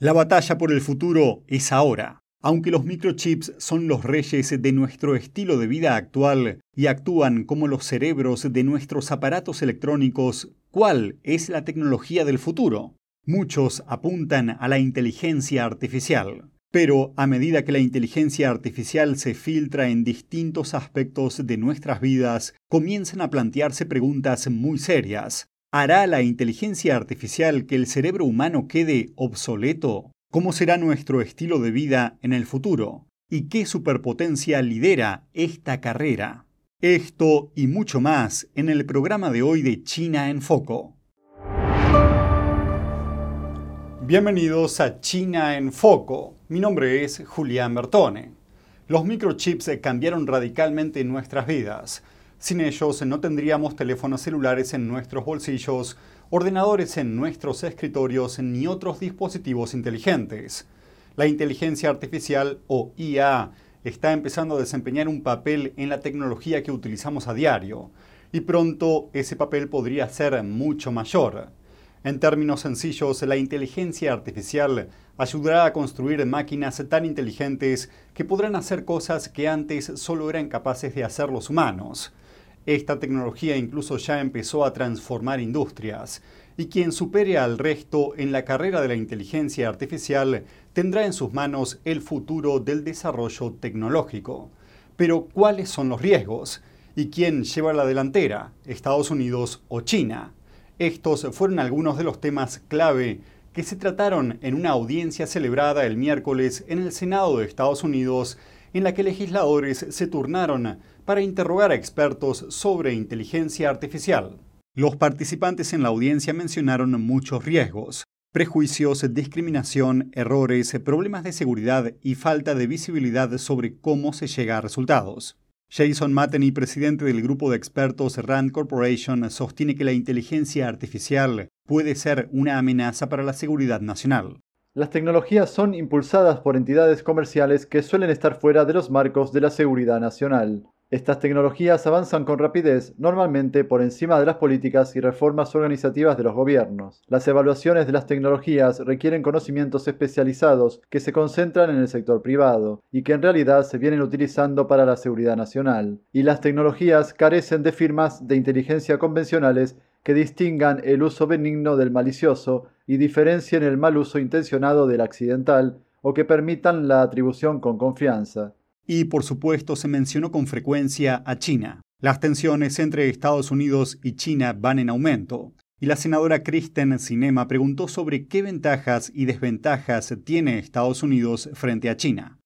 La batalla por el futuro es ahora. Aunque los microchips son los reyes de nuestro estilo de vida actual y actúan como los cerebros de nuestros aparatos electrónicos, ¿cuál es la tecnología del futuro? Muchos apuntan a la inteligencia artificial. Pero a medida que la inteligencia artificial se filtra en distintos aspectos de nuestras vidas, comienzan a plantearse preguntas muy serias. ¿Hará la inteligencia artificial que el cerebro humano quede obsoleto? ¿Cómo será nuestro estilo de vida en el futuro? ¿Y qué superpotencia lidera esta carrera? Esto y mucho más en el programa de hoy de China en Foco. Bienvenidos a China en Foco. Mi nombre es Julián Bertone. Los microchips cambiaron radicalmente nuestras vidas. Sin ellos no tendríamos teléfonos celulares en nuestros bolsillos, ordenadores en nuestros escritorios ni otros dispositivos inteligentes. La inteligencia artificial o IA está empezando a desempeñar un papel en la tecnología que utilizamos a diario y pronto ese papel podría ser mucho mayor. En términos sencillos, la inteligencia artificial ayudará a construir máquinas tan inteligentes que podrán hacer cosas que antes solo eran capaces de hacer los humanos. Esta tecnología incluso ya empezó a transformar industrias, y quien supere al resto en la carrera de la inteligencia artificial tendrá en sus manos el futuro del desarrollo tecnológico. Pero ¿cuáles son los riesgos? ¿Y quién lleva la delantera? ¿Estados Unidos o China? Estos fueron algunos de los temas clave que se trataron en una audiencia celebrada el miércoles en el Senado de Estados Unidos, en la que legisladores se turnaron para interrogar a expertos sobre inteligencia artificial. Los participantes en la audiencia mencionaron muchos riesgos, prejuicios, discriminación, errores, problemas de seguridad y falta de visibilidad sobre cómo se llega a resultados. Jason Mateny, presidente del grupo de expertos Rand Corporation, sostiene que la inteligencia artificial puede ser una amenaza para la seguridad nacional. Las tecnologías son impulsadas por entidades comerciales que suelen estar fuera de los marcos de la seguridad nacional. Estas tecnologías avanzan con rapidez, normalmente por encima de las políticas y reformas organizativas de los gobiernos. Las evaluaciones de las tecnologías requieren conocimientos especializados que se concentran en el sector privado y que en realidad se vienen utilizando para la seguridad nacional. Y las tecnologías carecen de firmas de inteligencia convencionales que distingan el uso benigno del malicioso y diferencien el mal uso intencionado del accidental o que permitan la atribución con confianza y por supuesto se mencionó con frecuencia a China. Las tensiones entre Estados Unidos y China van en aumento, y la senadora Kristen Sinema preguntó sobre qué ventajas y desventajas tiene Estados Unidos frente a China.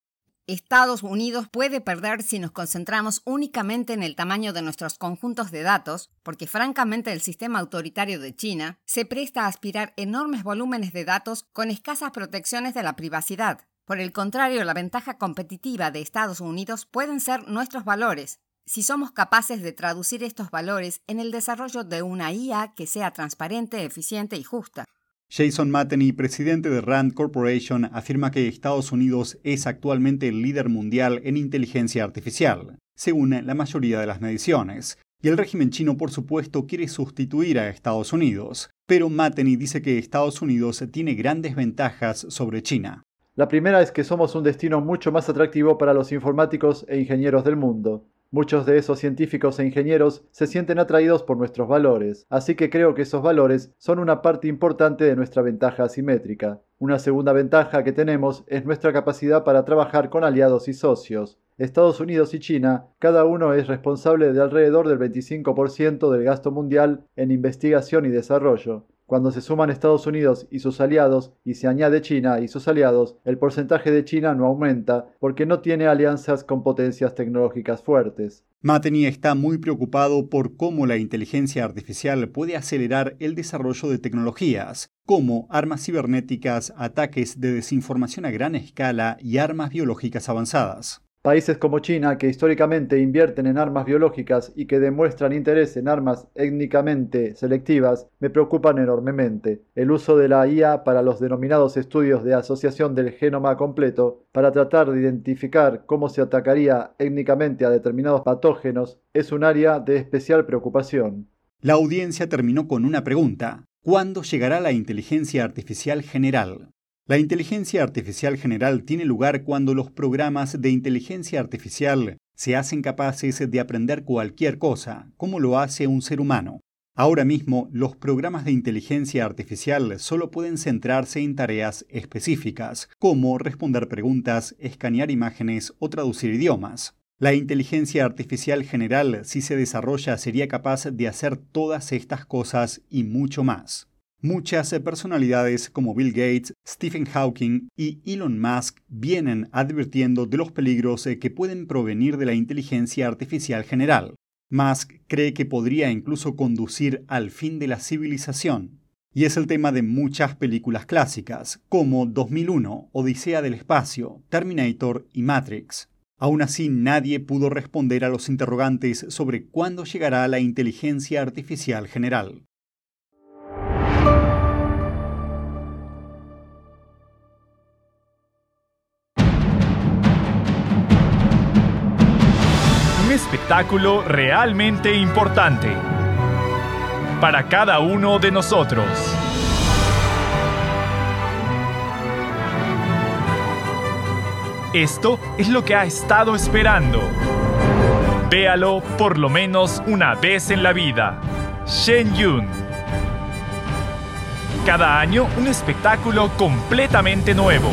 Estados Unidos puede perder si nos concentramos únicamente en el tamaño de nuestros conjuntos de datos, porque francamente el sistema autoritario de China se presta a aspirar enormes volúmenes de datos con escasas protecciones de la privacidad. Por el contrario, la ventaja competitiva de Estados Unidos pueden ser nuestros valores, si somos capaces de traducir estos valores en el desarrollo de una IA que sea transparente, eficiente y justa. Jason Mateny, presidente de Rand Corporation, afirma que Estados Unidos es actualmente el líder mundial en inteligencia artificial, según la mayoría de las mediciones. Y el régimen chino, por supuesto, quiere sustituir a Estados Unidos. Pero Mateny dice que Estados Unidos tiene grandes ventajas sobre China. La primera es que somos un destino mucho más atractivo para los informáticos e ingenieros del mundo. Muchos de esos científicos e ingenieros se sienten atraídos por nuestros valores, así que creo que esos valores son una parte importante de nuestra ventaja asimétrica. Una segunda ventaja que tenemos es nuestra capacidad para trabajar con aliados y socios. Estados Unidos y China, cada uno es responsable de alrededor del 25% del gasto mundial en investigación y desarrollo. Cuando se suman Estados Unidos y sus aliados y se añade China y sus aliados, el porcentaje de China no aumenta porque no tiene alianzas con potencias tecnológicas fuertes. Mateny está muy preocupado por cómo la inteligencia artificial puede acelerar el desarrollo de tecnologías, como armas cibernéticas, ataques de desinformación a gran escala y armas biológicas avanzadas. Países como China, que históricamente invierten en armas biológicas y que demuestran interés en armas étnicamente selectivas, me preocupan enormemente. El uso de la IA para los denominados estudios de asociación del genoma completo, para tratar de identificar cómo se atacaría étnicamente a determinados patógenos, es un área de especial preocupación. La audiencia terminó con una pregunta. ¿Cuándo llegará la inteligencia artificial general? La inteligencia artificial general tiene lugar cuando los programas de inteligencia artificial se hacen capaces de aprender cualquier cosa, como lo hace un ser humano. Ahora mismo, los programas de inteligencia artificial solo pueden centrarse en tareas específicas, como responder preguntas, escanear imágenes o traducir idiomas. La inteligencia artificial general, si se desarrolla, sería capaz de hacer todas estas cosas y mucho más. Muchas personalidades como Bill Gates, Stephen Hawking y Elon Musk vienen advirtiendo de los peligros que pueden provenir de la inteligencia artificial general. Musk cree que podría incluso conducir al fin de la civilización. Y es el tema de muchas películas clásicas, como 2001, Odisea del Espacio, Terminator y Matrix. Aún así, nadie pudo responder a los interrogantes sobre cuándo llegará la inteligencia artificial general. Espectáculo realmente importante para cada uno de nosotros. Esto es lo que ha estado esperando. Véalo por lo menos una vez en la vida. Shen Yun. Cada año un espectáculo completamente nuevo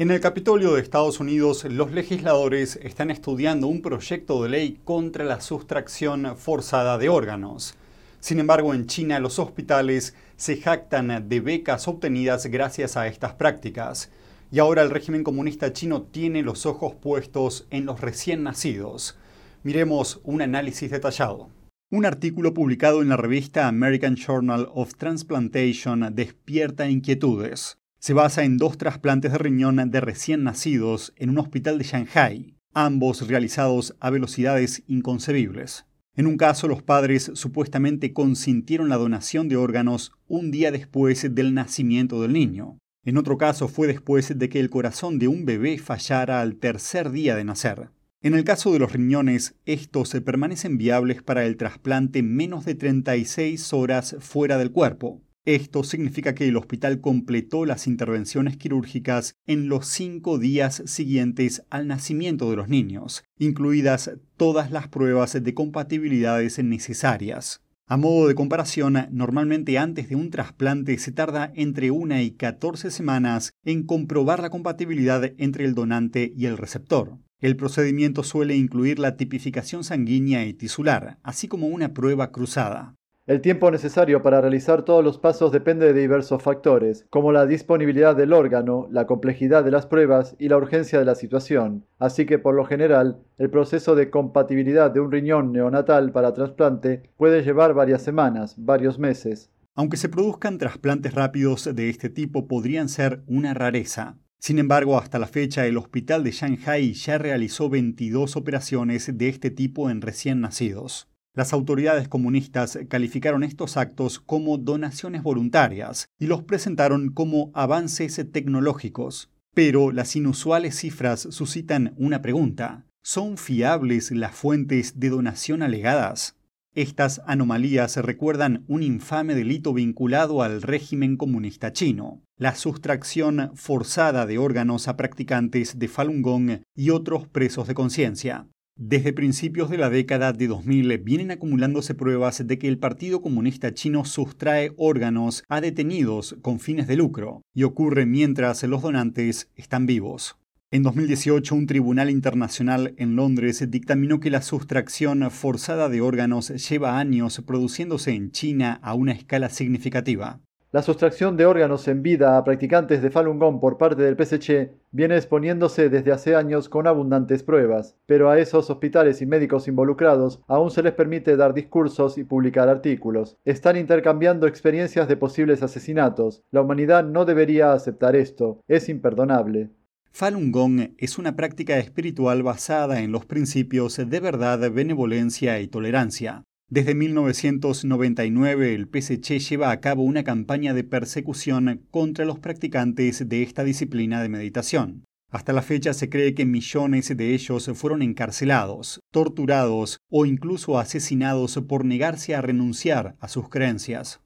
En el Capitolio de Estados Unidos, los legisladores están estudiando un proyecto de ley contra la sustracción forzada de órganos. Sin embargo, en China los hospitales se jactan de becas obtenidas gracias a estas prácticas. Y ahora el régimen comunista chino tiene los ojos puestos en los recién nacidos. Miremos un análisis detallado. Un artículo publicado en la revista American Journal of Transplantation despierta inquietudes se basa en dos trasplantes de riñón de recién nacidos en un hospital de Shanghai, ambos realizados a velocidades inconcebibles. En un caso, los padres supuestamente consintieron la donación de órganos un día después del nacimiento del niño. En otro caso, fue después de que el corazón de un bebé fallara al tercer día de nacer. En el caso de los riñones, estos permanecen viables para el trasplante menos de 36 horas fuera del cuerpo, esto significa que el hospital completó las intervenciones quirúrgicas en los cinco días siguientes al nacimiento de los niños, incluidas todas las pruebas de compatibilidades necesarias. A modo de comparación, normalmente antes de un trasplante se tarda entre una y 14 semanas en comprobar la compatibilidad entre el donante y el receptor. El procedimiento suele incluir la tipificación sanguínea y tisular, así como una prueba cruzada. El tiempo necesario para realizar todos los pasos depende de diversos factores, como la disponibilidad del órgano, la complejidad de las pruebas y la urgencia de la situación. Así que por lo general, el proceso de compatibilidad de un riñón neonatal para trasplante puede llevar varias semanas, varios meses. Aunque se produzcan trasplantes rápidos de este tipo podrían ser una rareza. Sin embargo, hasta la fecha el hospital de Shanghai ya realizó 22 operaciones de este tipo en recién nacidos. Las autoridades comunistas calificaron estos actos como donaciones voluntarias y los presentaron como avances tecnológicos. Pero las inusuales cifras suscitan una pregunta. ¿Son fiables las fuentes de donación alegadas? Estas anomalías recuerdan un infame delito vinculado al régimen comunista chino, la sustracción forzada de órganos a practicantes de Falun Gong y otros presos de conciencia. Desde principios de la década de 2000 vienen acumulándose pruebas de que el Partido Comunista Chino sustrae órganos a detenidos con fines de lucro, y ocurre mientras los donantes están vivos. En 2018, un tribunal internacional en Londres dictaminó que la sustracción forzada de órganos lleva años produciéndose en China a una escala significativa. La sustracción de órganos en vida a practicantes de Falun Gong por parte del PSC viene exponiéndose desde hace años con abundantes pruebas, pero a esos hospitales y médicos involucrados aún se les permite dar discursos y publicar artículos. Están intercambiando experiencias de posibles asesinatos. La humanidad no debería aceptar esto. Es imperdonable. Falun Gong es una práctica espiritual basada en los principios de verdad, benevolencia y tolerancia. Desde 1999 el PSC lleva a cabo una campaña de persecución contra los practicantes de esta disciplina de meditación. Hasta la fecha se cree que millones de ellos fueron encarcelados, torturados o incluso asesinados por negarse a renunciar a sus creencias.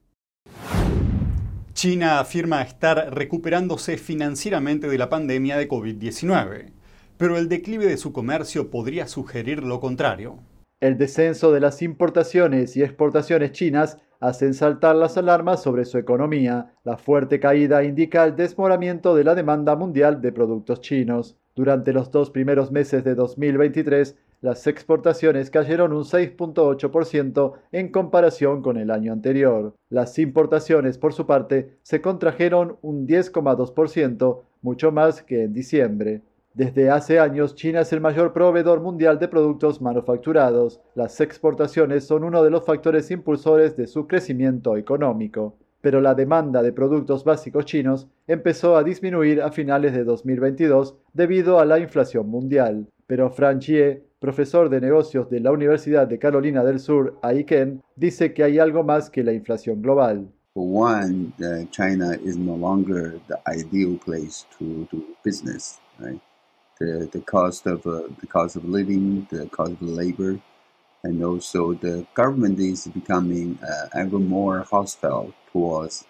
China afirma estar recuperándose financieramente de la pandemia de COVID-19, pero el declive de su comercio podría sugerir lo contrario. El descenso de las importaciones y exportaciones chinas hacen saltar las alarmas sobre su economía. La fuerte caída indica el desmoramiento de la demanda mundial de productos chinos. Durante los dos primeros meses de 2023, las exportaciones cayeron un 6.8% en comparación con el año anterior. Las importaciones, por su parte, se contrajeron un 10,2%, mucho más que en diciembre. Desde hace años, China es el mayor proveedor mundial de productos manufacturados. Las exportaciones son uno de los factores impulsores de su crecimiento económico. Pero la demanda de productos básicos chinos empezó a disminuir a finales de 2022 debido a la inflación mundial. Pero Fran Jie, profesor de negocios de la Universidad de Carolina del Sur, Aiken, dice que hay algo más que la inflación global. one, uh, China is no longer the ideal place to do business, the, the cost of uh, the cost of living, the cost of labor, and also the government is becoming uh, ever more hostile towards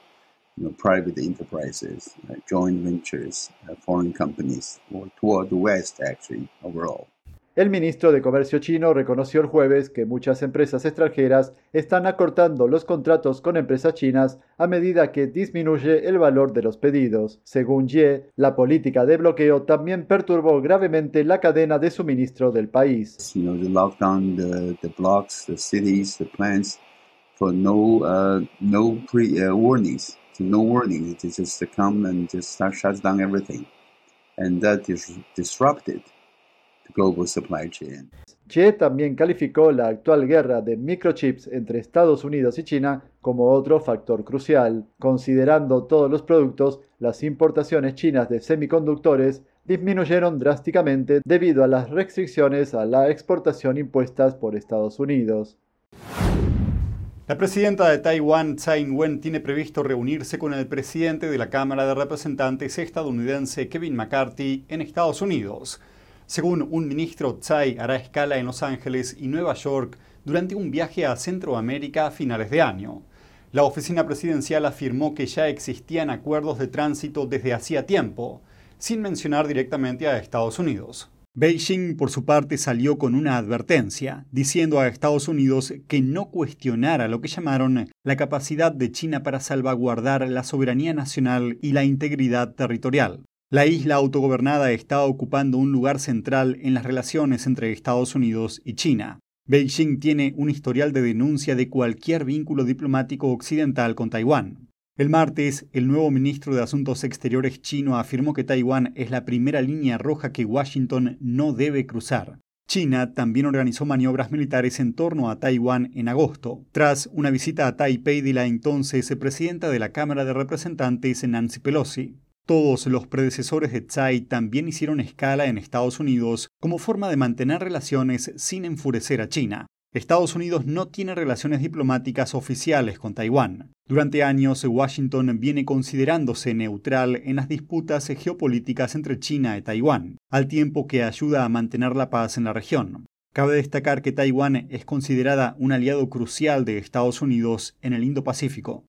you know, private enterprises, uh, joint ventures, uh, foreign companies, or toward the West actually overall. El ministro de Comercio chino reconoció el jueves que muchas empresas extranjeras están acortando los contratos con empresas chinas a medida que disminuye el valor de los pedidos. Según Ye, la política de bloqueo también perturbó gravemente la cadena de suministro del país. You know, the lockdown, the, blocks, the cities, the plants, for no, uh, no pre uh, no warnings, it just come and just shuts down everything, and that is disrupted global supply chain. Che también calificó la actual guerra de microchips entre Estados Unidos y China como otro factor crucial. Considerando todos los productos, las importaciones chinas de semiconductores disminuyeron drásticamente debido a las restricciones a la exportación impuestas por Estados Unidos. La presidenta de Taiwán, Tsai Ing-wen, tiene previsto reunirse con el presidente de la Cámara de Representantes estadounidense, Kevin McCarthy, en Estados Unidos. Según un ministro, Tsai hará escala en Los Ángeles y Nueva York durante un viaje a Centroamérica a finales de año. La oficina presidencial afirmó que ya existían acuerdos de tránsito desde hacía tiempo, sin mencionar directamente a Estados Unidos. Beijing, por su parte, salió con una advertencia, diciendo a Estados Unidos que no cuestionara lo que llamaron la capacidad de China para salvaguardar la soberanía nacional y la integridad territorial. La isla autogobernada está ocupando un lugar central en las relaciones entre Estados Unidos y China. Beijing tiene un historial de denuncia de cualquier vínculo diplomático occidental con Taiwán. El martes, el nuevo ministro de Asuntos Exteriores chino afirmó que Taiwán es la primera línea roja que Washington no debe cruzar. China también organizó maniobras militares en torno a Taiwán en agosto, tras una visita a Taipei de la entonces presidenta de la Cámara de Representantes Nancy Pelosi. Todos los predecesores de Tsai también hicieron escala en Estados Unidos como forma de mantener relaciones sin enfurecer a China. Estados Unidos no tiene relaciones diplomáticas oficiales con Taiwán. Durante años, Washington viene considerándose neutral en las disputas geopolíticas entre China y Taiwán, al tiempo que ayuda a mantener la paz en la región. Cabe destacar que Taiwán es considerada un aliado crucial de Estados Unidos en el Indo-Pacífico.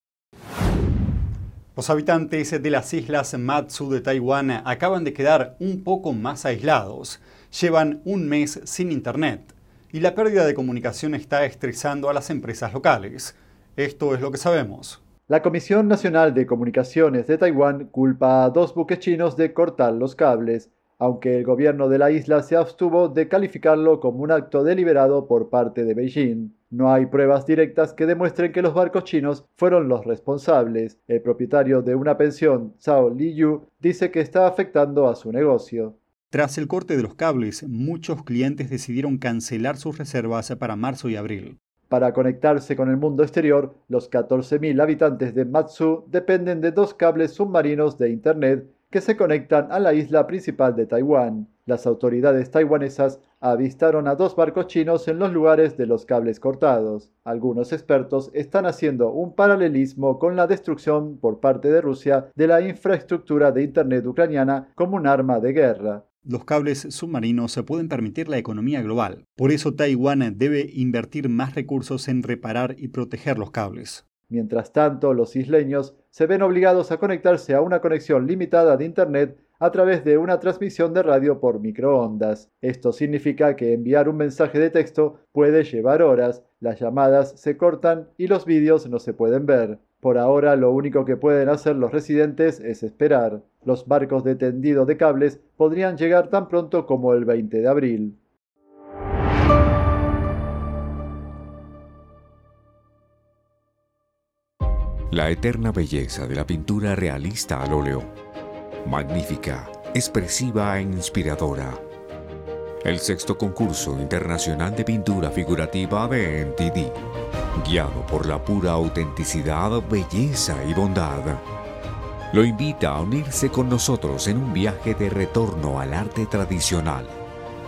Los habitantes de las islas Matsu de Taiwán acaban de quedar un poco más aislados. Llevan un mes sin internet y la pérdida de comunicación está estresando a las empresas locales. Esto es lo que sabemos. La Comisión Nacional de Comunicaciones de Taiwán culpa a dos buques chinos de cortar los cables, aunque el gobierno de la isla se abstuvo de calificarlo como un acto deliberado por parte de Beijing. No hay pruebas directas que demuestren que los barcos chinos fueron los responsables. El propietario de una pensión, Zhao Liyu, dice que está afectando a su negocio. Tras el corte de los cables, muchos clientes decidieron cancelar sus reservas para marzo y abril. Para conectarse con el mundo exterior, los 14.000 habitantes de Matsu dependen de dos cables submarinos de Internet que se conectan a la isla principal de Taiwán. Las autoridades taiwanesas avistaron a dos barcos chinos en los lugares de los cables cortados. Algunos expertos están haciendo un paralelismo con la destrucción por parte de Rusia de la infraestructura de Internet ucraniana como un arma de guerra. Los cables submarinos se pueden permitir la economía global. Por eso Taiwán debe invertir más recursos en reparar y proteger los cables. Mientras tanto, los isleños se ven obligados a conectarse a una conexión limitada de Internet a través de una transmisión de radio por microondas. Esto significa que enviar un mensaje de texto puede llevar horas, las llamadas se cortan y los vídeos no se pueden ver. Por ahora lo único que pueden hacer los residentes es esperar. Los barcos de tendido de cables podrían llegar tan pronto como el 20 de abril. La eterna belleza de la pintura realista al óleo magnífica, expresiva e inspiradora. El sexto concurso internacional de pintura figurativa de NTD, guiado por la pura autenticidad, belleza y bondad, lo invita a unirse con nosotros en un viaje de retorno al arte tradicional.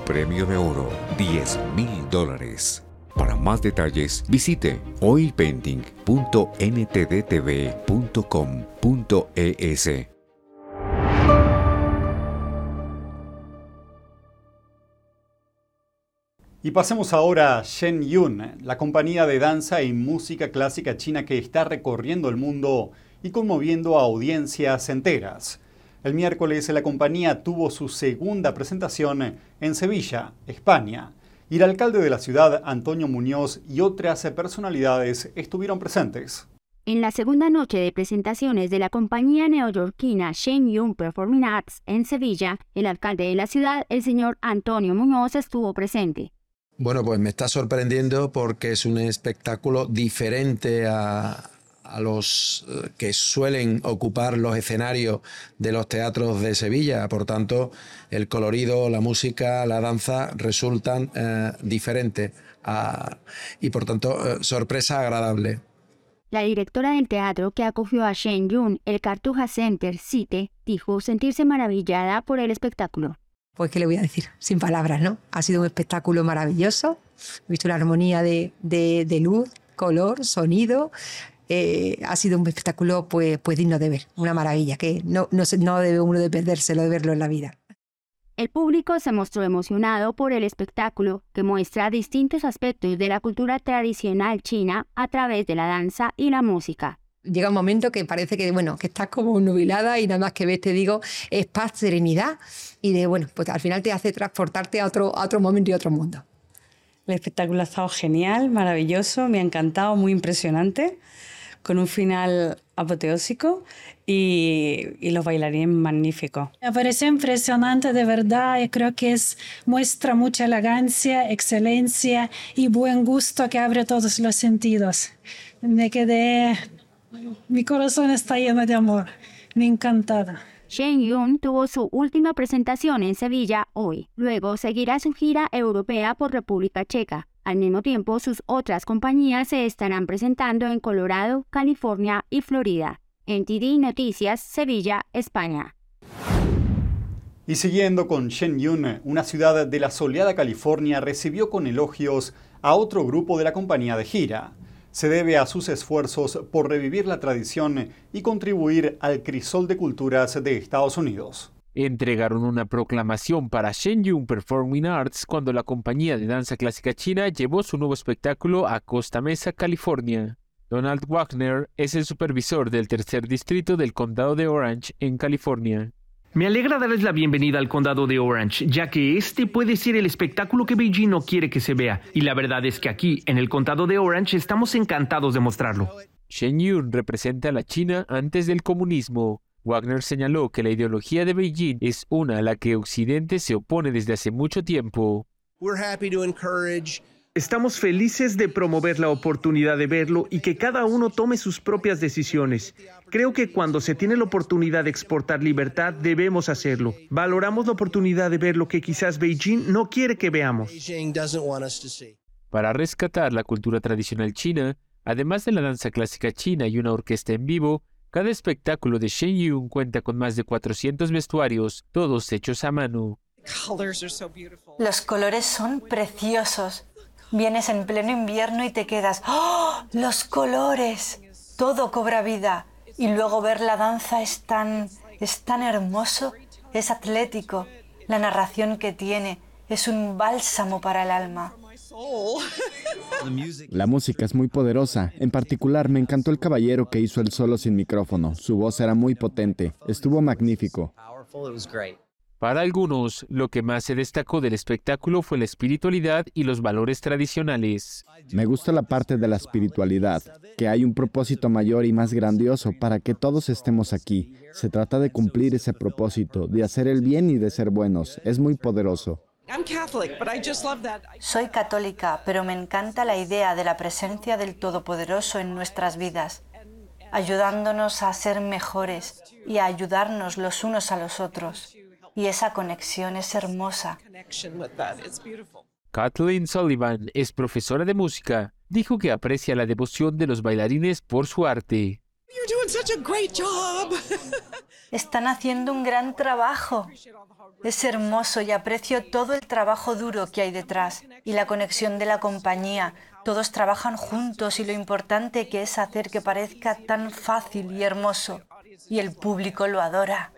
Premio de oro, 10 mil dólares. Para más detalles, visite oilpainting.ntdtv.com.es. Y pasemos ahora a Shen Yun, la compañía de danza y música clásica china que está recorriendo el mundo y conmoviendo a audiencias enteras. El miércoles la compañía tuvo su segunda presentación en Sevilla, España, y el alcalde de la ciudad, Antonio Muñoz, y otras personalidades estuvieron presentes. En la segunda noche de presentaciones de la compañía neoyorquina Shen Yun Performing Arts en Sevilla, el alcalde de la ciudad, el señor Antonio Muñoz, estuvo presente. Bueno, pues me está sorprendiendo porque es un espectáculo diferente a, los eh, que suelen ocupar los escenarios de los teatros de Sevilla. Por tanto, el colorido, la música, la danza resultan eh, diferentes y por tanto, eh, sorpresa agradable. La directora del teatro que acogió a Shen Yun, el Cartuja Center Cite, dijo sentirse maravillada por el espectáculo pues qué le voy a decir, sin palabras, ¿no? Ha sido un espectáculo maravilloso, he visto la armonía de, luz, color, sonido, eh, ha sido un espectáculo pues, pues digno de ver, una maravilla, que no, no, no debe uno de perdérselo, de verlo en la vida. El público se mostró emocionado por el espectáculo, que muestra distintos aspectos de la cultura tradicional china a través de la danza y la música llega un momento que parece que, bueno, que estás como nubilada y nada más que ves, te digo, es paz, serenidad y de, bueno, pues al final te hace transportarte a otro, a otro momento y a otro mundo. El espectáculo ha estado genial, maravilloso, me ha encantado, muy impresionante, con un final apoteósico y, y, los bailarines magníficos. Me parece impresionante de verdad y creo que es, muestra mucha elegancia, excelencia y buen gusto que abre todos los sentidos. Me quedé mi corazón está lleno de amor. Me encantada. Shen Yun tuvo su última presentación en Sevilla hoy. Luego seguirá su gira europea por República Checa. Al mismo tiempo, sus otras compañías se estarán presentando en Colorado, California y Florida. En TD Noticias, Sevilla, España. Y siguiendo con Shen Yun, una ciudad de la soleada California recibió con elogios a otro grupo de la compañía de gira se debe a sus esfuerzos por revivir la tradición y contribuir al crisol de culturas de Estados Unidos. Entregaron una proclamación para Shenyun Performing Arts cuando la compañía de danza clásica china llevó su nuevo espectáculo a Costa Mesa, California. Donald Wagner es el supervisor del tercer distrito del condado de Orange en California. Me alegra darles la bienvenida al condado de Orange, ya que este puede ser el espectáculo que Beijing no quiere que se vea. Y la verdad es que aquí, en el condado de Orange, estamos encantados de mostrarlo. Shen Yun representa a la China antes del comunismo. Wagner señaló que la ideología de Beijing es una a la que Occidente se opone desde hace mucho tiempo. Estamos felices de promover la oportunidad de verlo y que cada uno tome sus propias decisiones. Creo que cuando se tiene la oportunidad de exportar libertad, debemos hacerlo. Valoramos la oportunidad de ver lo que quizás Beijing no quiere que veamos. Para rescatar la cultura tradicional china, además de la danza clásica china y una orquesta en vivo, Cada espectáculo de Shenyun cuenta con más de 400 vestuarios, todos hechos a mano. Los colores son preciosos. Vienes en pleno invierno y te quedas, ¡oh! Los colores. Todo cobra vida. Y luego ver la danza es tan, es tan hermoso, es atlético. La narración que tiene es un bálsamo para el alma. La música es muy poderosa. En particular, me encantó el caballero que hizo el solo sin micrófono. Su voz era muy potente. Estuvo magnífico. Para algunos, lo que más se destacó del espectáculo fue la espiritualidad y los valores tradicionales. Me gusta la parte de la espiritualidad, que hay un propósito mayor y más grandioso para que todos estemos aquí. Se trata de cumplir ese propósito, de hacer el bien y de ser buenos. Es muy poderoso. Soy católica, pero me encanta la idea de la presencia del Todopoderoso en nuestras vidas, ayudándonos a ser mejores y a ayudarnos los unos a los otros. Y esa conexión es hermosa. Kathleen Sullivan es profesora de música. Dijo que aprecia la devoción de los bailarines por su arte. Están haciendo un gran trabajo. Es hermoso y aprecio todo el trabajo duro que hay detrás y la conexión de la compañía. Todos trabajan juntos y lo importante que es hacer que parezca tan fácil y hermoso. Y el público lo adora.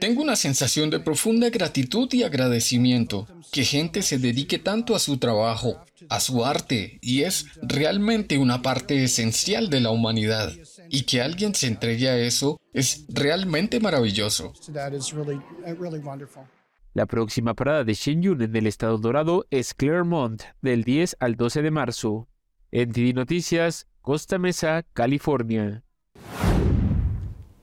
Tengo una sensación de profunda gratitud y agradecimiento. Que gente se dedique tanto a su trabajo, a su arte, y es realmente una parte esencial de la humanidad. Y que alguien se entregue a eso es realmente maravilloso. La próxima parada de Shenyun en el estado dorado es Claremont, del 10 al 12 de marzo. En Noticias, Costa Mesa, California.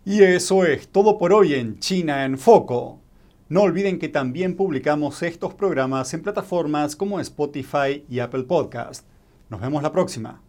Y eso es todo por hoy en China en Foco. No olviden que también publicamos estos programas en plataformas como Spotify y Apple Podcast. Nos vemos la próxima.